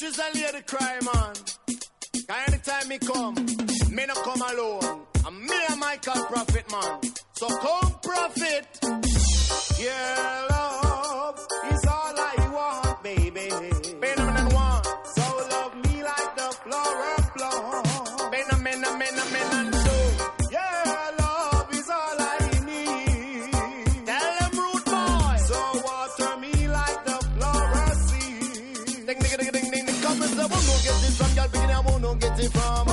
Actress a lady cry, man. Anytime me come, me no come alone. I'm me and Michael Prophet, man. So come, Prophet. Yeah. party from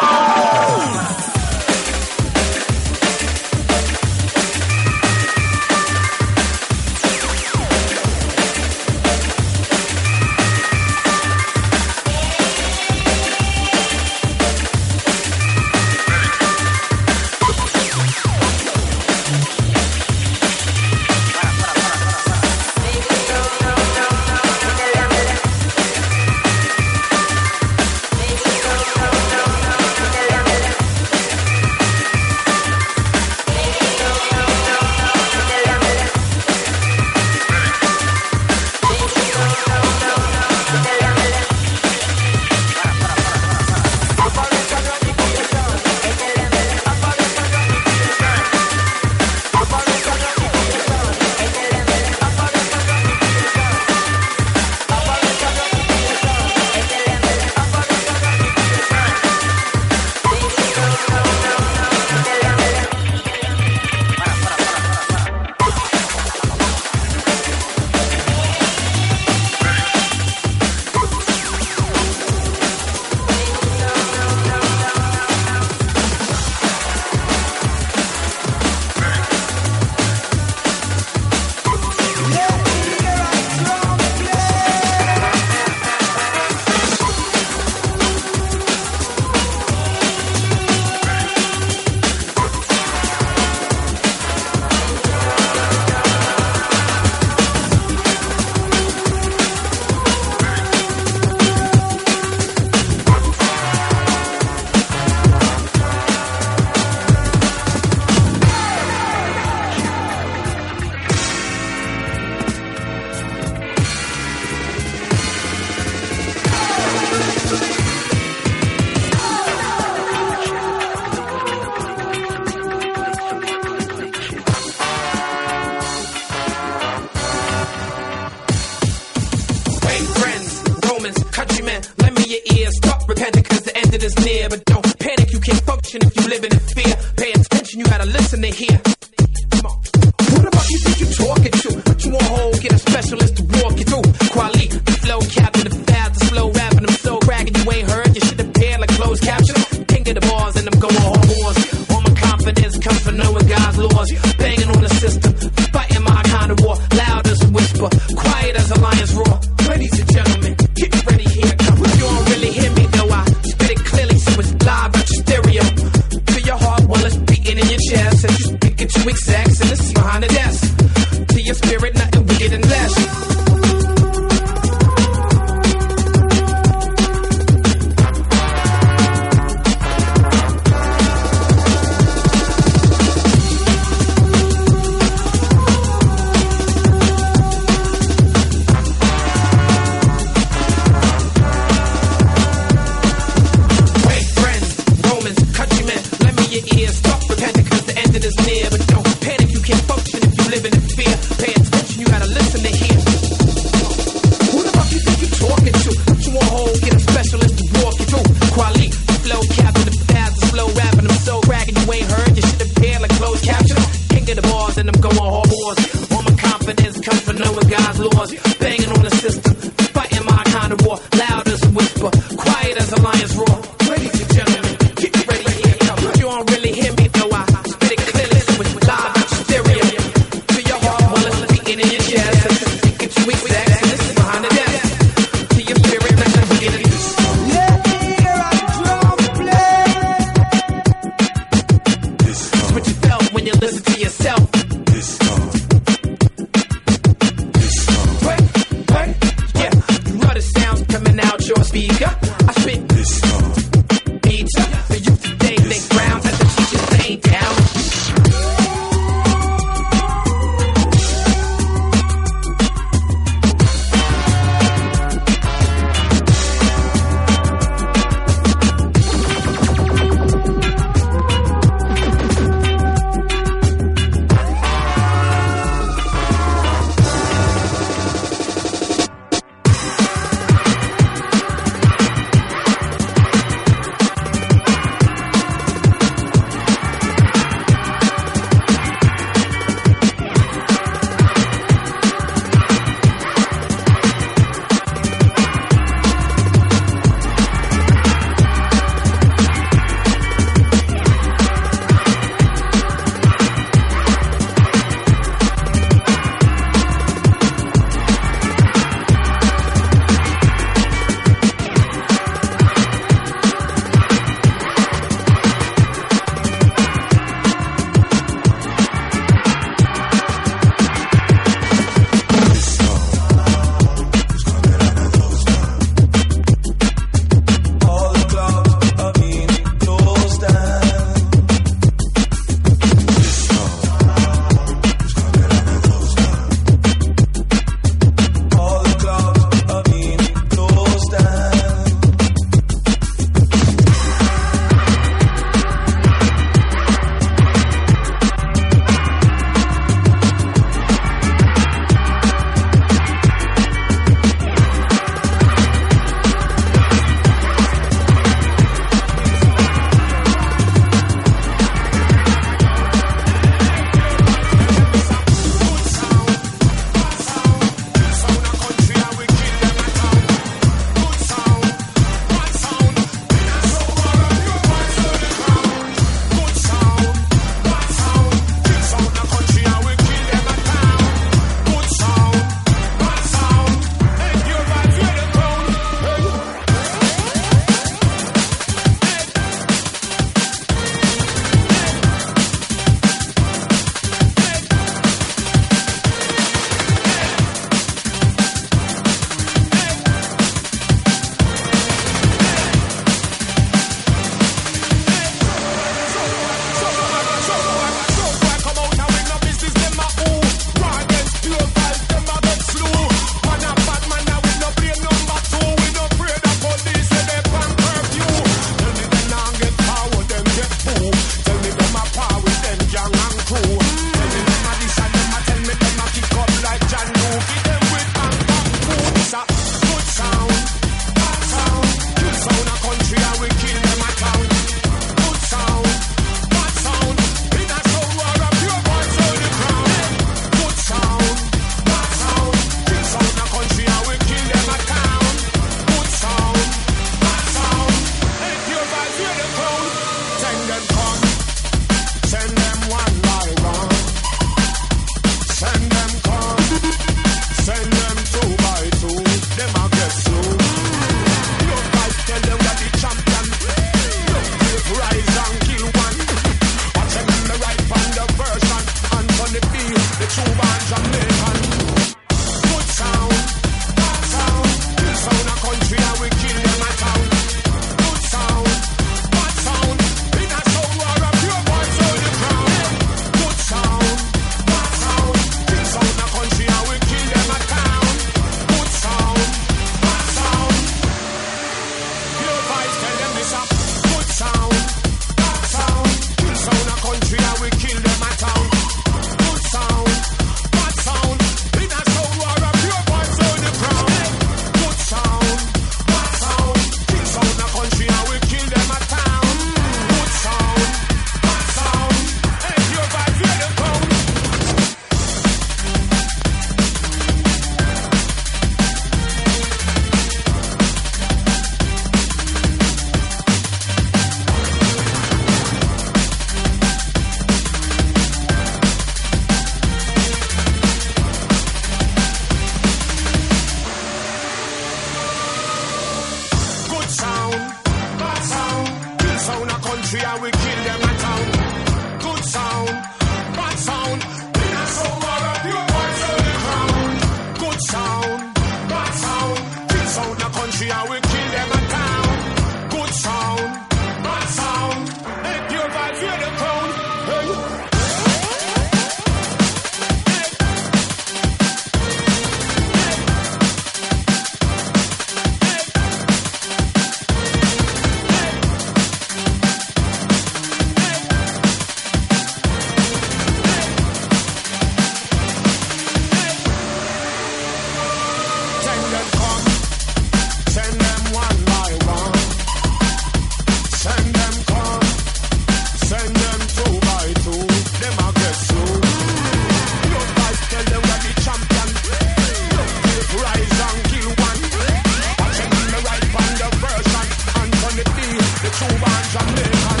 Monday.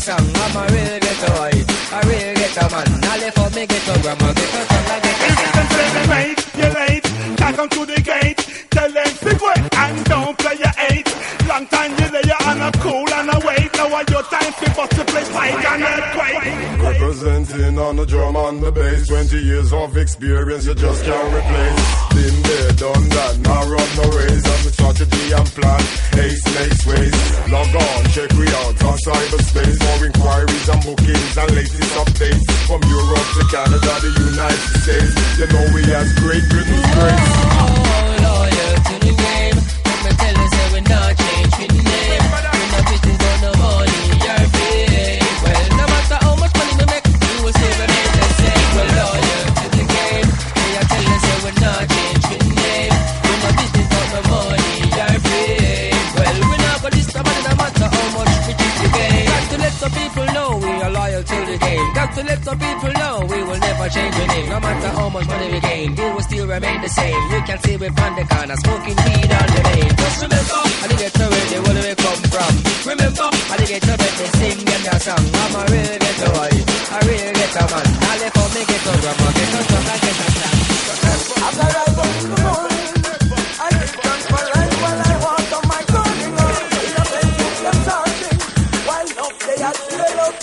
song. I'm a real ghetto boy, a real ghetto man. All for me ghetto grandma, ghetto song, a ghetto song. If you can save the night, your life, come to the on the drum on the bass. 20 years of experience you just can't replace. Been there, done that, now run the race. I'm the strategy and plan, ace, ace, ways. Log on, check we out on cyberspace. For inquiries and bookings and latest updates. From Europe to Canada, the United States. You know we have Great Britain's grace. Oh, loyal to the game. Let me tell you, say we're not game. Got to let some people know we will never change the name. No matter how much money we gain, deal will still remain the same. You can see we're on the corner, smoking weed on the lane. Just remember, I did get to where they where we come from. Remember, I did get to where they sing them their song. I'm a real ghetto boy, a real ghetto man. I left for me ghetto grandma, ghetto stuff, ghetto get a. I'm the rebel, come on, I get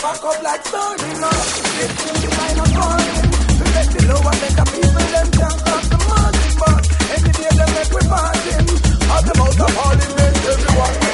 Back up like Tony, no. It's in the line of money. To let the lower make a people them can't the money, but every day they make we party. Have them out of all in everyone.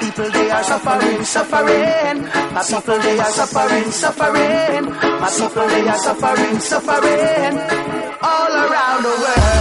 people they are suffering, suffering. My people they are suffering, suffering. My people they are suffering, suffering. All around the world.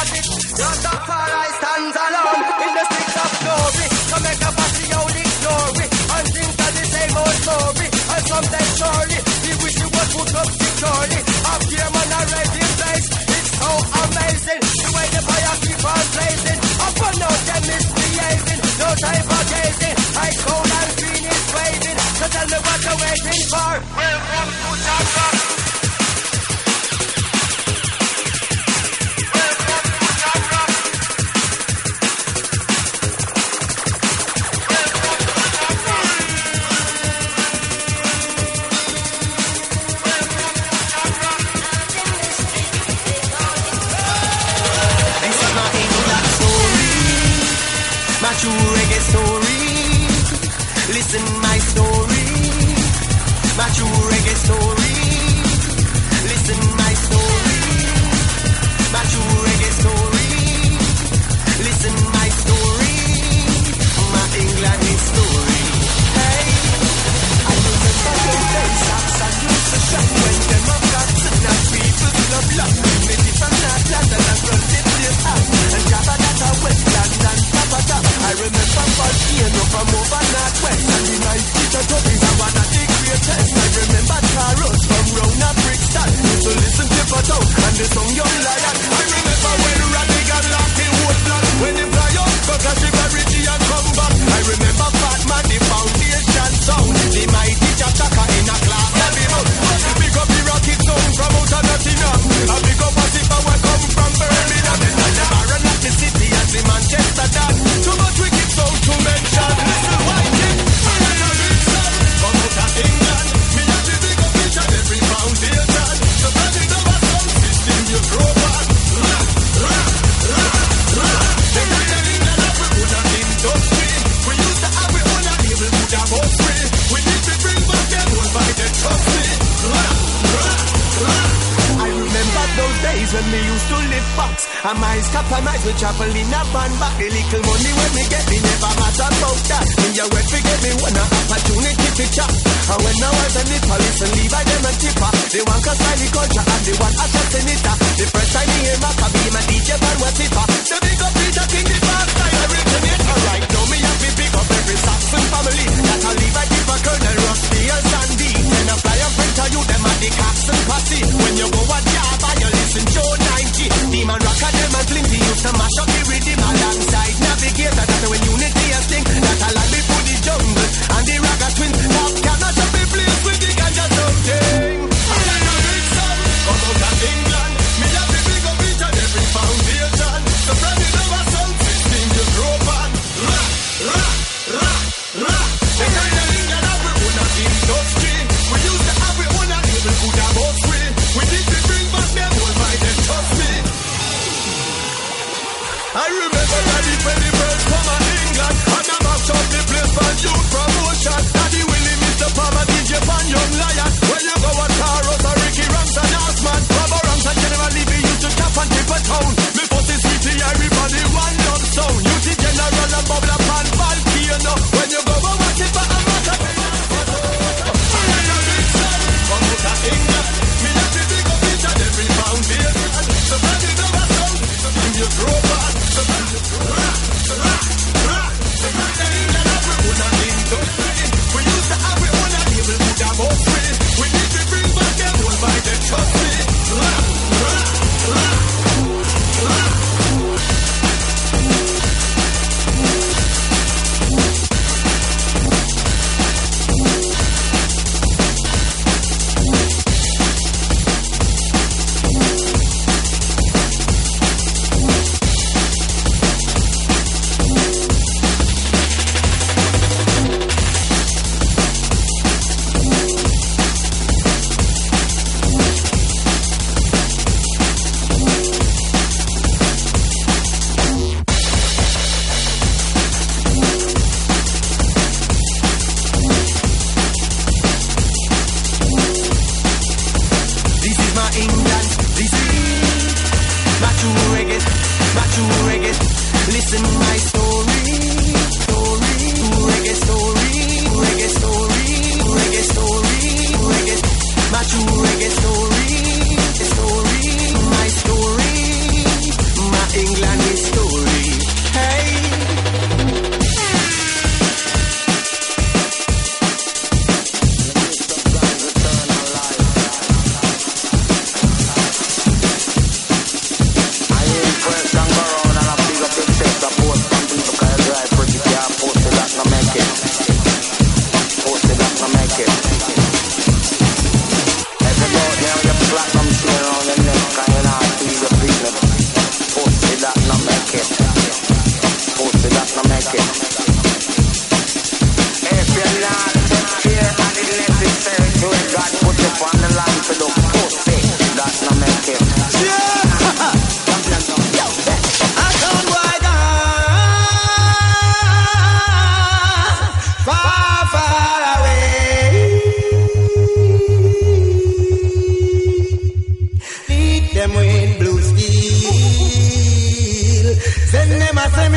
logic. Your stands alone in the streets of glory. Make a party glory. And some we wish it was put up securely. Up here, man, I read in place. It's so amazing. The way the fire keep on blazing. Up on no them misbehaving. No time for gazing. I cold and green is waving. So tell me what you're waiting for. To Cause we chapel in a van But the little money when we get Me never matter about that In your for forget me One opportunity to chop And when I was a nipper Listen Levi them a tipper They want cause I the culture And they want a test in The first time he hear my Be my DJ band was tipper. So big up Peter King the father. Mash up the rhythm.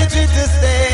energy to stay.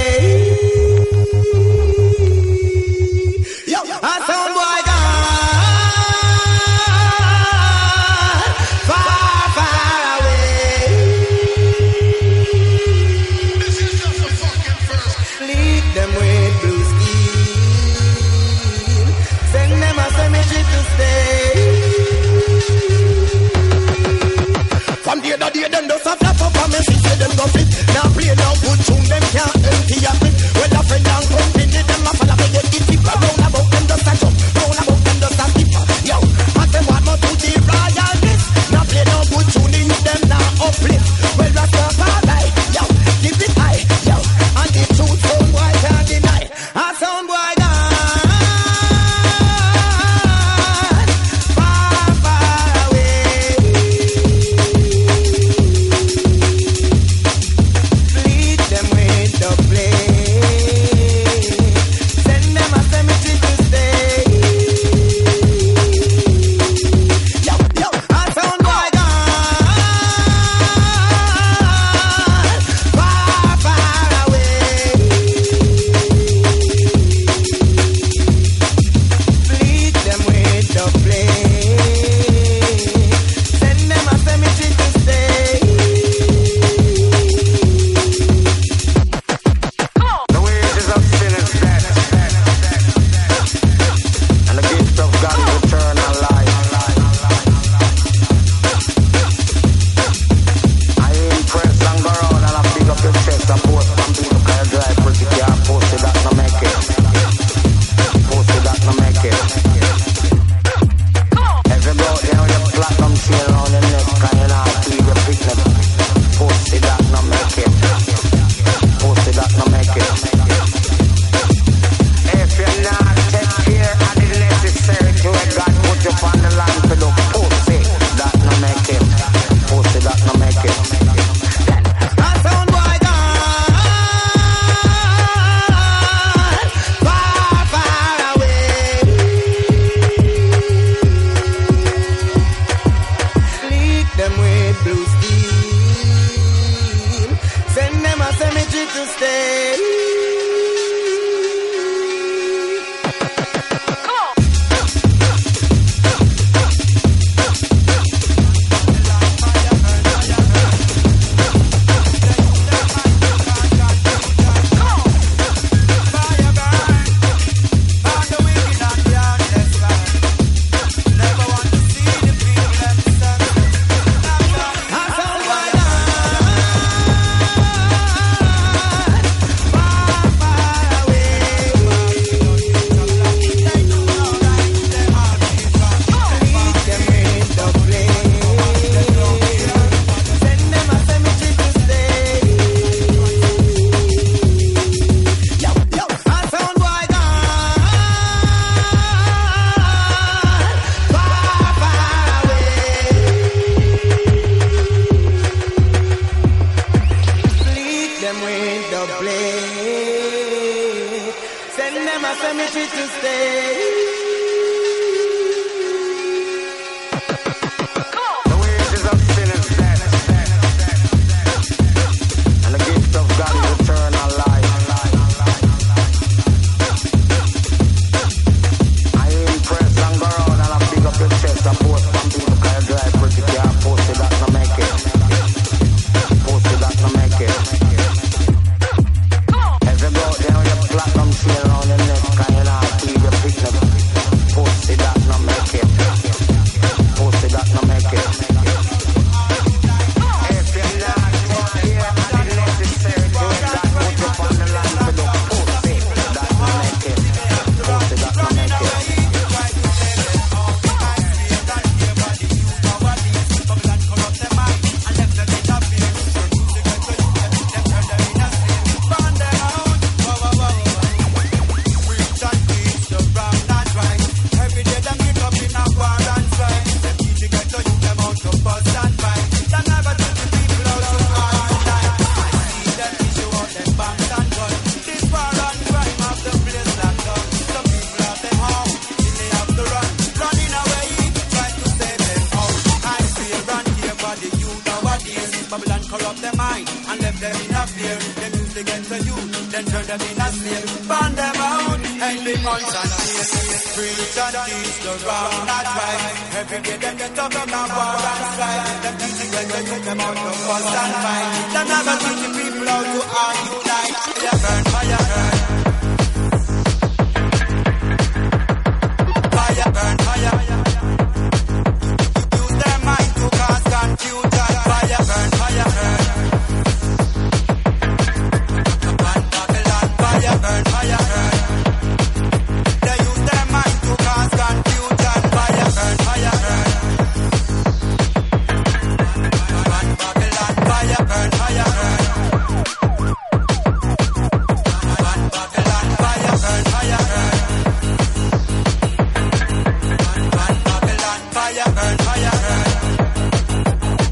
fire fire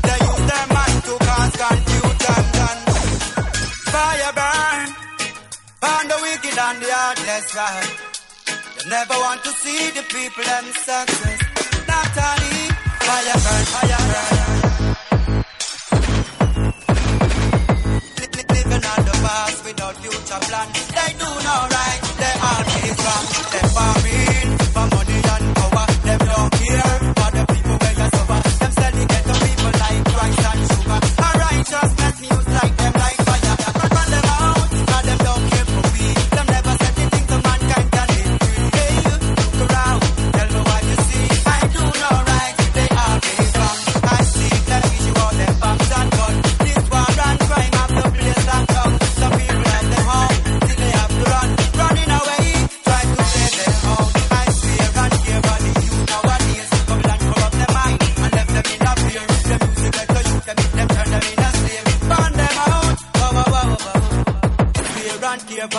They use their mind to fire burn Burn the wicked and the heartless right. They never want to see the people them success. Not fire burn, fire burn Living on the past without future They do no right, they always wrong They far in for money and power, They don't just let me outside.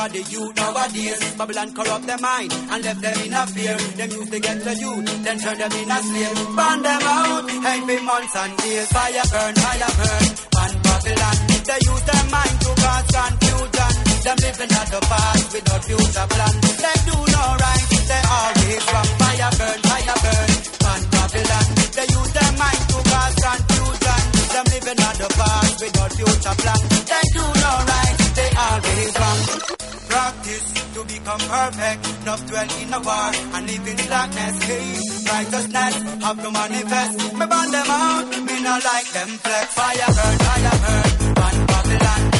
of the youth nowadays. Babylon corrupt their mind and left them in a fear. Them used to get the youth, then turn them in a slave. Burn them out, hate every months and days. Fire burn, fire burn, man Babylon. They use their mind to cause confusion. Them living at the past without future plan. They do no right, they always wrong. Fire burn, fire burn, man Babylon. They use their mind to cause confusion. Them living at the past without future plan. They do no right, they always wrong. Practice to become perfect, not dwell in a war and live in darkness. Hey, righteousness have to manifest. Me burn them out, me not like them flex. Fire burn, fire burn, burn Babylon.